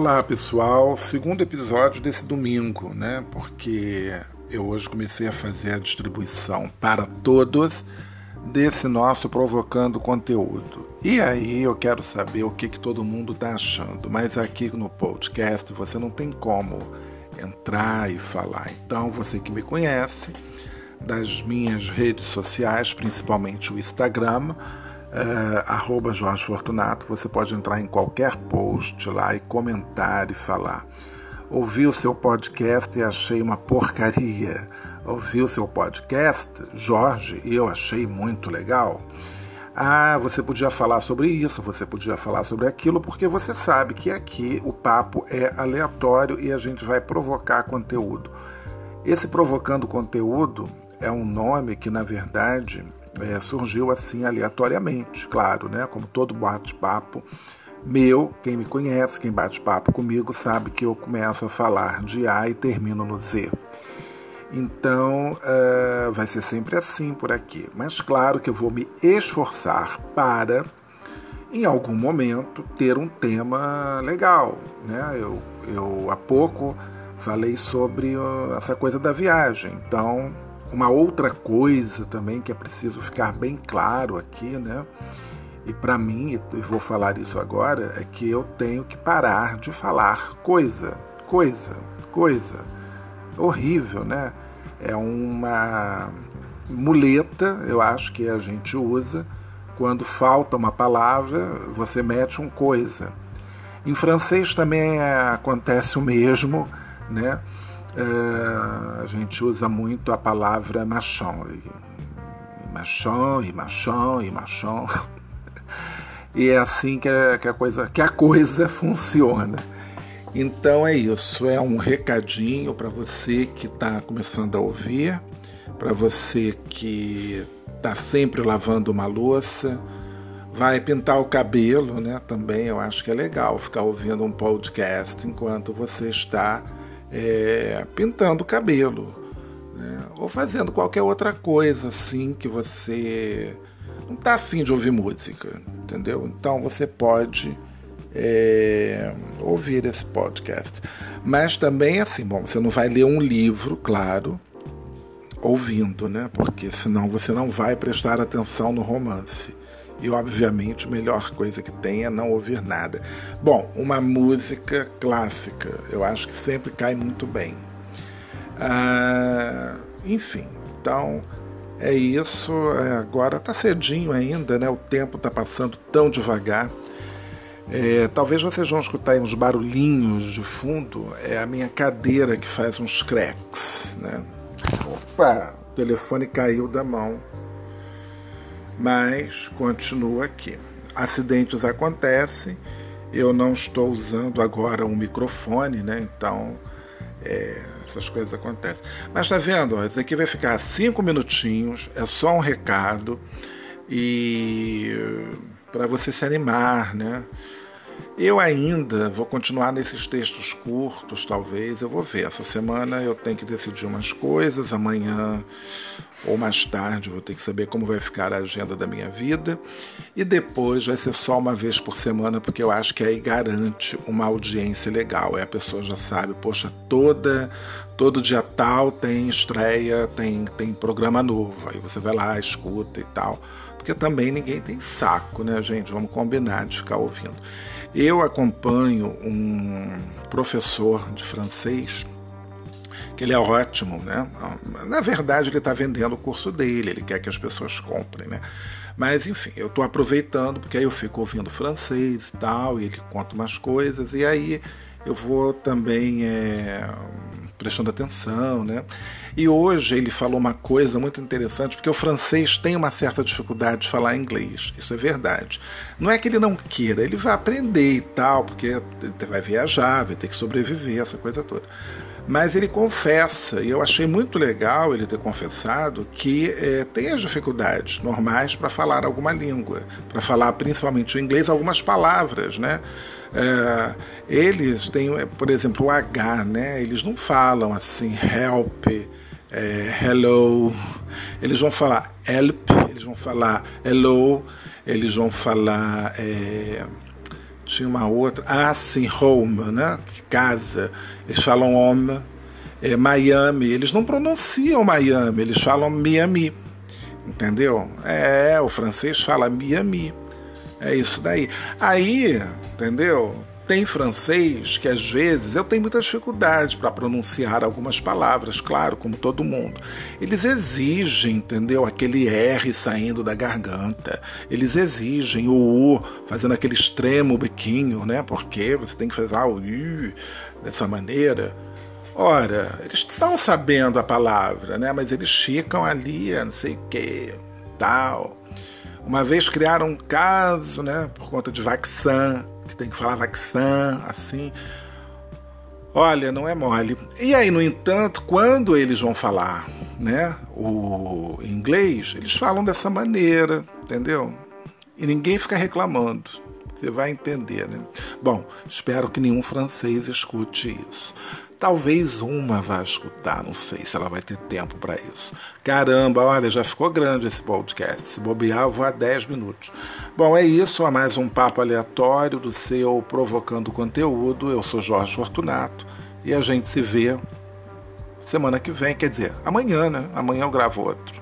Olá pessoal, segundo episódio desse domingo, né? Porque eu hoje comecei a fazer a distribuição para todos desse nosso provocando conteúdo. E aí eu quero saber o que, que todo mundo está achando. Mas aqui no podcast você não tem como entrar e falar. Então você que me conhece das minhas redes sociais, principalmente o Instagram é, arroba Jorge Fortunato, você pode entrar em qualquer post lá e comentar e falar. Ouvi o seu podcast e achei uma porcaria. Ouvi o seu podcast, Jorge, e eu achei muito legal. Ah, você podia falar sobre isso, você podia falar sobre aquilo, porque você sabe que aqui o papo é aleatório e a gente vai provocar conteúdo. Esse provocando conteúdo é um nome que, na verdade, é, surgiu assim aleatoriamente, claro, né? Como todo bate-papo meu, quem me conhece, quem bate papo comigo, sabe que eu começo a falar de A e termino no Z. Então uh, vai ser sempre assim por aqui. Mas claro que eu vou me esforçar para, em algum momento, ter um tema legal. Né? Eu, eu há pouco falei sobre uh, essa coisa da viagem. Então uma outra coisa também que é preciso ficar bem claro aqui, né? E para mim, e vou falar isso agora, é que eu tenho que parar de falar coisa, coisa, coisa. Horrível, né? É uma muleta, eu acho que a gente usa quando falta uma palavra, você mete um coisa. Em francês também acontece o mesmo, né? É, a gente usa muito a palavra machão. Machão, e machão, e machão. E é assim que a, que a, coisa, que a coisa funciona. Então é isso, é um recadinho para você que está começando a ouvir, para você que está sempre lavando uma louça, vai pintar o cabelo, né? Também eu acho que é legal ficar ouvindo um podcast enquanto você está é, pintando o cabelo, né? ou fazendo qualquer outra coisa assim que você não está afim de ouvir música, entendeu? Então você pode é, ouvir esse podcast. Mas também assim, bom, você não vai ler um livro, claro, ouvindo, né? Porque senão você não vai prestar atenção no romance. E obviamente a melhor coisa que tem é não ouvir nada. Bom, uma música clássica, eu acho que sempre cai muito bem. Ah, enfim, então é isso. É, agora tá cedinho ainda, né? O tempo tá passando tão devagar. É, talvez vocês vão escutar uns barulhinhos de fundo. É a minha cadeira que faz uns cracks, né? Opa, o telefone caiu da mão mas continua aqui. Acidentes acontecem, eu não estou usando agora um microfone, né? Então é, essas coisas acontecem. Mas tá vendo? Isso aqui vai ficar cinco minutinhos, é só um recado e para você se animar, né? Eu ainda vou continuar nesses textos curtos, talvez. Eu vou ver. Essa semana eu tenho que decidir umas coisas. Amanhã ou mais tarde vou ter que saber como vai ficar a agenda da minha vida. E depois vai ser só uma vez por semana, porque eu acho que aí garante uma audiência legal. Aí a pessoa já sabe, poxa, toda todo dia tal tem estreia, tem, tem programa novo. Aí você vai lá, escuta e tal. Porque também ninguém tem saco, né, gente? Vamos combinar de ficar ouvindo. Eu acompanho um professor de francês que ele é ótimo, né? Na verdade, ele está vendendo o curso dele, ele quer que as pessoas comprem, né? Mas enfim, eu estou aproveitando porque aí eu fico ouvindo francês e tal, e ele conta umas coisas, e aí eu vou também é, prestando atenção, né? E hoje ele falou uma coisa muito interessante, porque o francês tem uma certa dificuldade de falar inglês, isso é verdade. Não é que ele não queira, ele vai aprender e tal, porque vai viajar, vai ter que sobreviver, essa coisa toda. Mas ele confessa, e eu achei muito legal ele ter confessado, que é, tem as dificuldades normais para falar alguma língua, para falar principalmente o inglês, algumas palavras, né? É, eles têm, por exemplo, o H, né? Eles não falam assim, help, é, hello. Eles vão falar help, eles vão falar hello, eles vão falar. É, tinha uma outra. Ah, sim, home, né? Casa. Eles falam home. É, Miami. Eles não pronunciam Miami, eles falam Miami. Entendeu? É, o francês fala Miami. É isso daí. Aí, entendeu? tem francês que às vezes eu tenho muita dificuldade para pronunciar algumas palavras, claro, como todo mundo. Eles exigem, entendeu? Aquele R saindo da garganta. Eles exigem o U fazendo aquele extremo bequinho, né? Porque você tem que fazer o U dessa maneira. Ora, eles estão sabendo a palavra, né? Mas eles ficam ali, não sei o que, tal. Uma vez criaram um caso, né? Por conta de vaccin que tem que falar vaccin, assim. Olha, não é mole. E aí, no entanto, quando eles vão falar né, o inglês, eles falam dessa maneira, entendeu? E ninguém fica reclamando. Você vai entender, né? Bom, espero que nenhum francês escute isso. Talvez uma vá escutar, não sei se ela vai ter tempo para isso. Caramba, olha, já ficou grande esse podcast. Se bobear, eu vou a 10 minutos. Bom, é isso, a mais um papo aleatório do seu Provocando Conteúdo. Eu sou Jorge Fortunato e a gente se vê semana que vem, quer dizer, amanhã, né? Amanhã eu gravo outro.